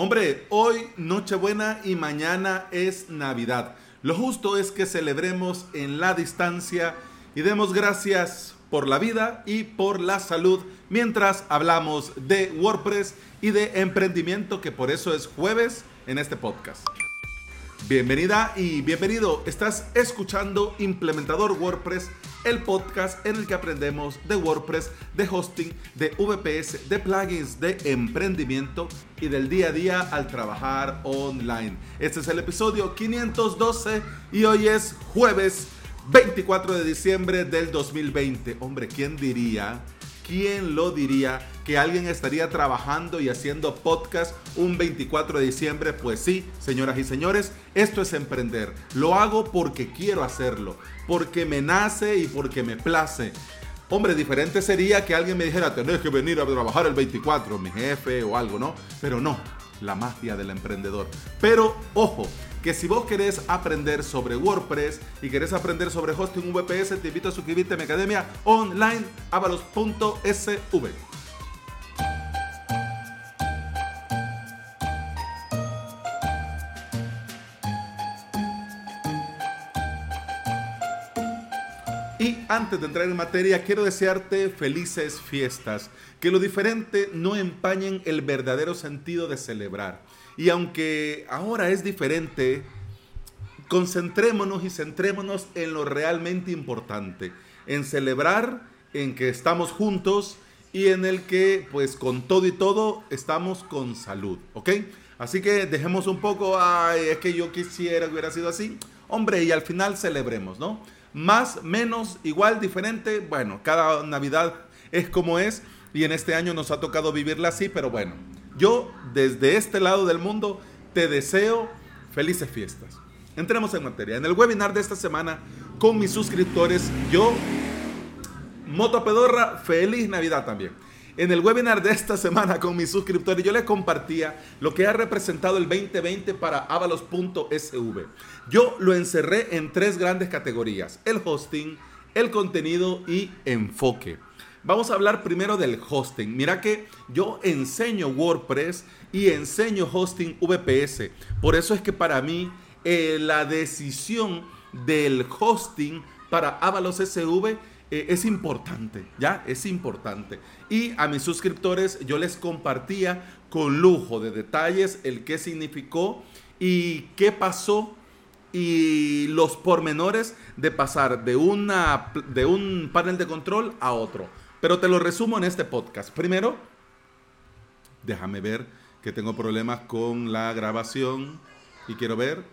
Hombre, hoy Nochebuena y mañana es Navidad. Lo justo es que celebremos en la distancia y demos gracias por la vida y por la salud mientras hablamos de WordPress y de emprendimiento, que por eso es jueves en este podcast. Bienvenida y bienvenido. Estás escuchando Implementador WordPress, el podcast en el que aprendemos de WordPress, de hosting, de VPS, de plugins, de emprendimiento y del día a día al trabajar online. Este es el episodio 512 y hoy es jueves 24 de diciembre del 2020. Hombre, ¿quién diría? ¿Quién lo diría que alguien estaría trabajando y haciendo podcast un 24 de diciembre? Pues sí, señoras y señores, esto es emprender. Lo hago porque quiero hacerlo, porque me nace y porque me place. Hombre, diferente sería que alguien me dijera, tenés que venir a trabajar el 24, mi jefe o algo, ¿no? Pero no, la magia del emprendedor. Pero ojo, que si vos querés aprender sobre WordPress y querés aprender sobre hosting VPS, te invito a suscribirte a mi academia online avalos.sv. Y antes de entrar en materia, quiero desearte felices fiestas, que lo diferente no empañen el verdadero sentido de celebrar. Y aunque ahora es diferente, concentrémonos y centrémonos en lo realmente importante, en celebrar, en que estamos juntos y en el que, pues con todo y todo, estamos con salud, ¿ok? Así que dejemos un poco, ay, es que yo quisiera que hubiera sido así. Hombre, y al final celebremos, ¿no? Más, menos, igual, diferente. Bueno, cada Navidad es como es y en este año nos ha tocado vivirla así, pero bueno, yo desde este lado del mundo te deseo felices fiestas. Entremos en materia. En el webinar de esta semana con mis suscriptores, yo, Moto Pedorra, feliz Navidad también. En el webinar de esta semana con mis suscriptores yo les compartía lo que ha representado el 2020 para avalos.sv. Yo lo encerré en tres grandes categorías, el hosting, el contenido y enfoque. Vamos a hablar primero del hosting. Mira que yo enseño WordPress y enseño hosting VPS. Por eso es que para mí eh, la decisión del hosting para Avalos SV eh, es importante, ¿ya? Es importante. Y a mis suscriptores yo les compartía con lujo de detalles el qué significó y qué pasó y los pormenores de pasar de, una, de un panel de control a otro. Pero te lo resumo en este podcast. Primero, déjame ver que tengo problemas con la grabación y quiero ver.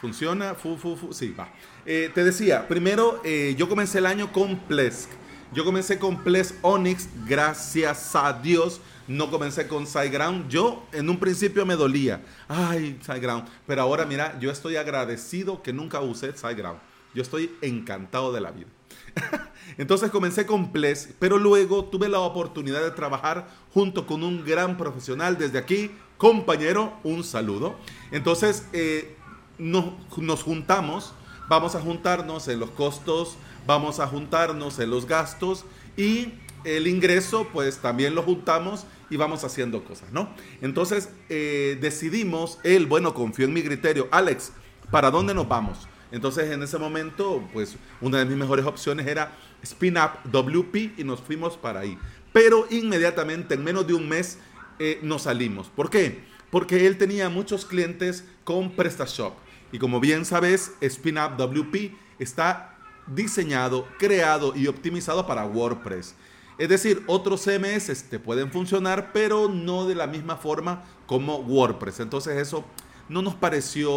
¿Funciona? Fu, fu, fu. Sí, va. Eh, te decía, primero eh, yo comencé el año con Plesk. Yo comencé con Plesk Onyx, gracias a Dios. No comencé con SiteGround. Yo en un principio me dolía. Ay, SiteGround. Pero ahora mira, yo estoy agradecido que nunca usé SiteGround. Yo estoy encantado de la vida. Entonces comencé con Plesk, pero luego tuve la oportunidad de trabajar junto con un gran profesional. Desde aquí, compañero, un saludo. Entonces, eh, nos juntamos vamos a juntarnos en los costos, vamos a juntarnos en los gastos y el ingreso pues también lo juntamos y vamos haciendo cosas, ¿no? Entonces eh, decidimos, él, bueno, confió en mi criterio, Alex, ¿para dónde nos vamos? Entonces en ese momento pues una de mis mejores opciones era Spin Up WP y nos fuimos para ahí. Pero inmediatamente, en menos de un mes, eh, nos salimos. ¿Por qué? Porque él tenía muchos clientes con PrestaShop. Y como bien sabes, SpinUp WP está diseñado, creado y optimizado para WordPress. Es decir, otros CMS te pueden funcionar, pero no de la misma forma como WordPress. Entonces eso no nos pareció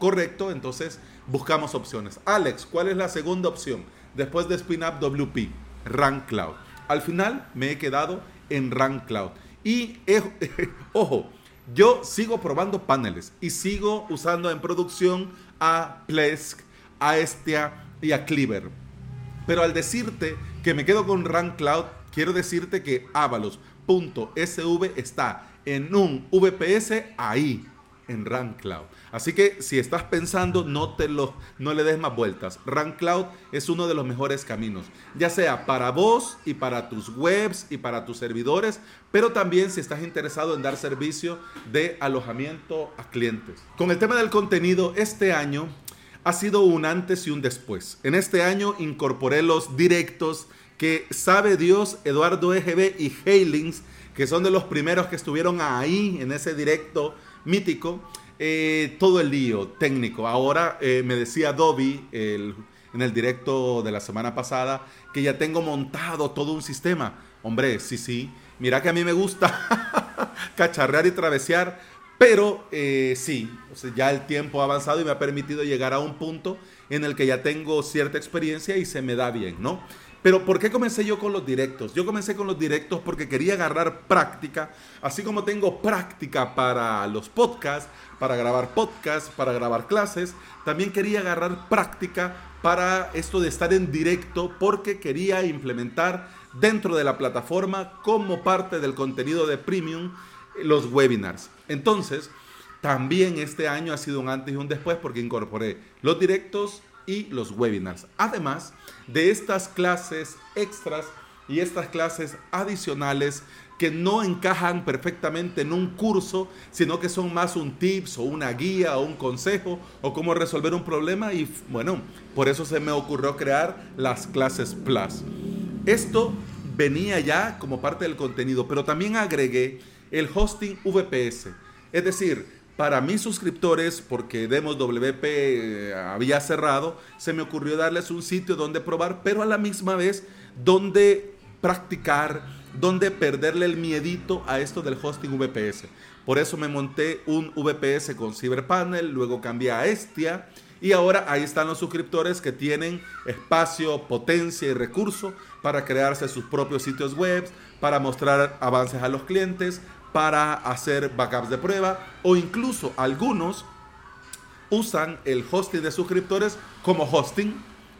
correcto, entonces buscamos opciones. Alex, ¿cuál es la segunda opción? Después de SpinUp WP, Run Cloud. Al final me he quedado en Run Cloud. Y ojo, yo sigo probando paneles y sigo usando en producción a Plesk, a Estia y a Cleaver. Pero al decirte que me quedo con Run Cloud, quiero decirte que avalos.sv está en un VPS ahí, en RunCloud. Así que si estás pensando, no, te lo, no le des más vueltas. RunCloud es uno de los mejores caminos, ya sea para vos y para tus webs y para tus servidores, pero también si estás interesado en dar servicio de alojamiento a clientes. Con el tema del contenido, este año ha sido un antes y un después. En este año incorporé los directos que sabe Dios, Eduardo EGB y Hailings, que son de los primeros que estuvieron ahí en ese directo mítico, eh, todo el lío técnico. Ahora eh, me decía Dobby en el directo de la semana pasada que ya tengo montado todo un sistema. Hombre, sí, sí. Mira que a mí me gusta cacharrear y travesear, pero eh, sí, ya el tiempo ha avanzado y me ha permitido llegar a un punto en el que ya tengo cierta experiencia y se me da bien, ¿no? Pero ¿por qué comencé yo con los directos? Yo comencé con los directos porque quería agarrar práctica, así como tengo práctica para los podcasts, para grabar podcasts, para grabar clases, también quería agarrar práctica para esto de estar en directo porque quería implementar dentro de la plataforma como parte del contenido de premium los webinars. Entonces, también este año ha sido un antes y un después porque incorporé los directos y los webinars. Además de estas clases extras y estas clases adicionales que no encajan perfectamente en un curso, sino que son más un tips o una guía o un consejo o cómo resolver un problema y bueno, por eso se me ocurrió crear las clases Plus. Esto venía ya como parte del contenido, pero también agregué el hosting VPS. Es decir, para mis suscriptores, porque Demos WP eh, había cerrado, se me ocurrió darles un sitio donde probar, pero a la misma vez donde practicar, donde perderle el miedito a esto del hosting VPS. Por eso me monté un VPS con CyberPanel, luego cambié a Estia y ahora ahí están los suscriptores que tienen espacio, potencia y recurso para crearse sus propios sitios web, para mostrar avances a los clientes, para hacer backups de prueba o incluso algunos usan el hosting de suscriptores como hosting,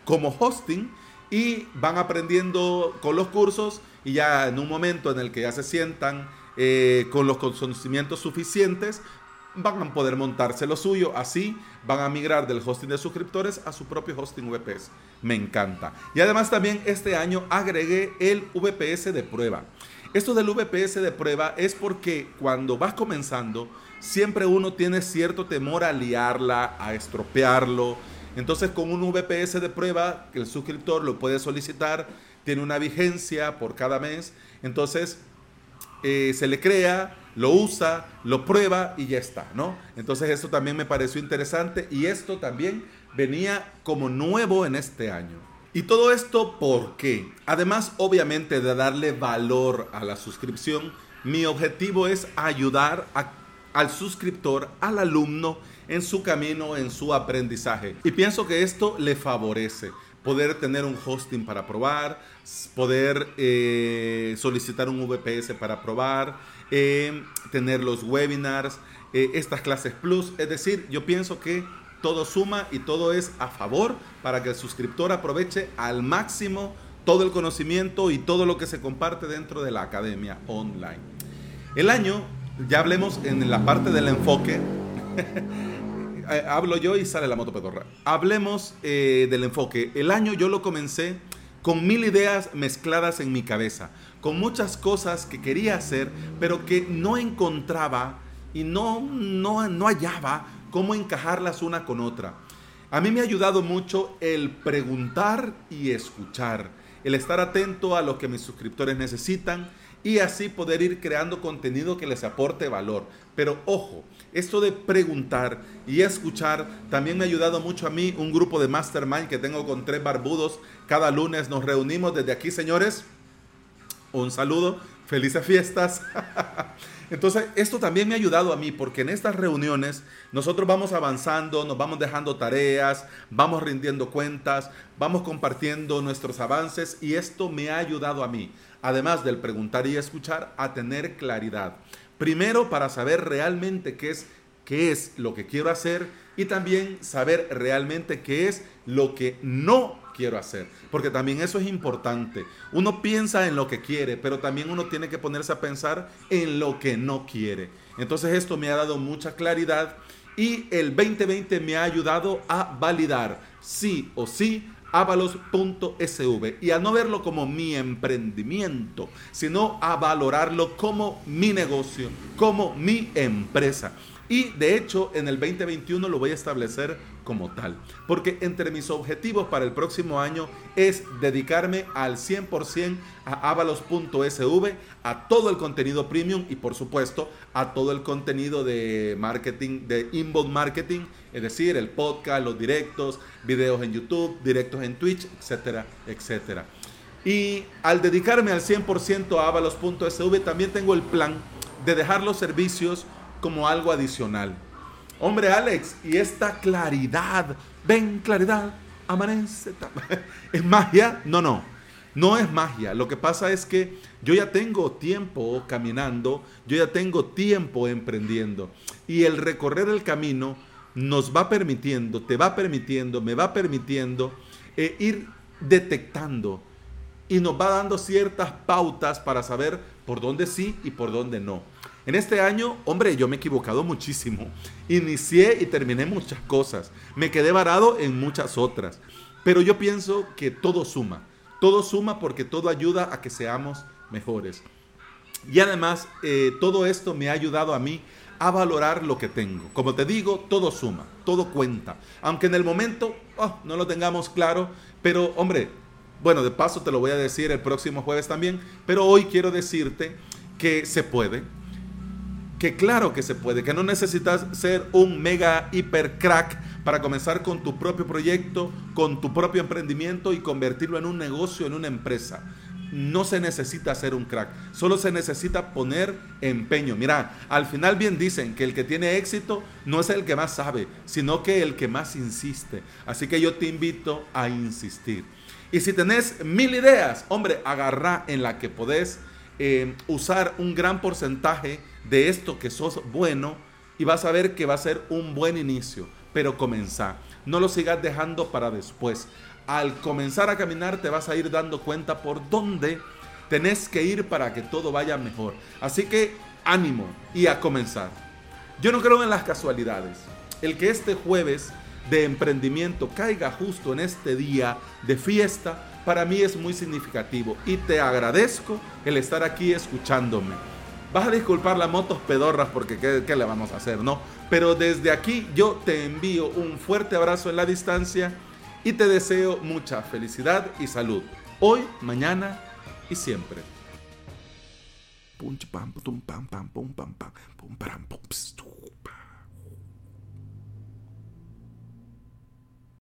como hosting y van aprendiendo con los cursos y ya en un momento en el que ya se sientan eh, con los conocimientos suficientes, van a poder montarse lo suyo. Así van a migrar del hosting de suscriptores a su propio hosting VPS. Me encanta. Y además también este año agregué el VPS de prueba. Esto del VPS de prueba es porque cuando vas comenzando, siempre uno tiene cierto temor a liarla, a estropearlo. Entonces con un VPS de prueba, el suscriptor lo puede solicitar, tiene una vigencia por cada mes. Entonces eh, se le crea, lo usa, lo prueba y ya está, ¿no? Entonces esto también me pareció interesante y esto también venía como nuevo en este año. Y todo esto porque, además obviamente de darle valor a la suscripción, mi objetivo es ayudar al suscriptor, al alumno, en su camino, en su aprendizaje. Y pienso que esto le favorece poder tener un hosting para probar, poder eh, solicitar un VPS para probar, eh, tener los webinars, eh, estas clases plus. Es decir, yo pienso que todo suma y todo es a favor para que el suscriptor aproveche al máximo todo el conocimiento y todo lo que se comparte dentro de la academia online. El año, ya hablemos en la parte del enfoque, eh, hablo yo y sale la moto pedorra. Hablemos eh, del enfoque. El año yo lo comencé con mil ideas mezcladas en mi cabeza, con muchas cosas que quería hacer, pero que no encontraba y no, no, no hallaba cómo encajarlas una con otra. A mí me ha ayudado mucho el preguntar y escuchar, el estar atento a lo que mis suscriptores necesitan y así poder ir creando contenido que les aporte valor. Pero ojo, esto de preguntar y escuchar también me ha ayudado mucho a mí, un grupo de mastermind que tengo con tres barbudos. Cada lunes nos reunimos desde aquí, señores. Un saludo, felices fiestas. Entonces, esto también me ha ayudado a mí porque en estas reuniones nosotros vamos avanzando, nos vamos dejando tareas, vamos rindiendo cuentas, vamos compartiendo nuestros avances y esto me ha ayudado a mí, además del preguntar y escuchar, a tener claridad. Primero, para saber realmente qué es, qué es lo que quiero hacer y también saber realmente qué es lo que no quiero hacer. Porque también eso es importante. Uno piensa en lo que quiere, pero también uno tiene que ponerse a pensar en lo que no quiere. Entonces esto me ha dado mucha claridad y el 2020 me ha ayudado a validar sí o sí avalos.sv y a no verlo como mi emprendimiento, sino a valorarlo como mi negocio, como mi empresa. Y de hecho en el 2021 lo voy a establecer como tal. Porque entre mis objetivos para el próximo año es dedicarme al 100% a avalos.sv, a todo el contenido premium y por supuesto a todo el contenido de marketing, de inbound marketing, es decir, el podcast, los directos, videos en YouTube, directos en Twitch, etcétera, etcétera. Y al dedicarme al 100% a avalos.sv también tengo el plan de dejar los servicios como algo adicional. Hombre, Alex, y esta claridad, ven claridad, amanece. ¿Es magia? No, no, no es magia. Lo que pasa es que yo ya tengo tiempo caminando, yo ya tengo tiempo emprendiendo. Y el recorrer el camino nos va permitiendo, te va permitiendo, me va permitiendo eh, ir detectando y nos va dando ciertas pautas para saber por dónde sí y por dónde no. En este año, hombre, yo me he equivocado muchísimo. Inicié y terminé muchas cosas. Me quedé varado en muchas otras. Pero yo pienso que todo suma. Todo suma porque todo ayuda a que seamos mejores. Y además, eh, todo esto me ha ayudado a mí a valorar lo que tengo. Como te digo, todo suma, todo cuenta. Aunque en el momento oh, no lo tengamos claro, pero hombre, bueno, de paso te lo voy a decir el próximo jueves también, pero hoy quiero decirte que se puede, que claro que se puede, que no necesitas ser un mega hiper crack para comenzar con tu propio proyecto, con tu propio emprendimiento y convertirlo en un negocio, en una empresa. No se necesita ser un crack, solo se necesita poner empeño. Mira, al final bien dicen que el que tiene éxito no es el que más sabe, sino que el que más insiste. Así que yo te invito a insistir. Y si tenés mil ideas, hombre, agarra en la que podés eh, usar un gran porcentaje de esto que sos bueno y vas a ver que va a ser un buen inicio, pero comenzá. No lo sigas dejando para después. Al comenzar a caminar te vas a ir dando cuenta por dónde tenés que ir para que todo vaya mejor. Así que ánimo y a comenzar. Yo no creo en las casualidades. El que este jueves de emprendimiento caiga justo en este día de fiesta, para mí es muy significativo y te agradezco el estar aquí escuchándome. Vas a disculpar las motos pedorras porque ¿qué, le vamos a hacer, no? Pero desde aquí yo te envío un fuerte abrazo en la distancia y te deseo mucha felicidad y salud. Hoy, mañana y siempre. pam pam pam pam pam pam pam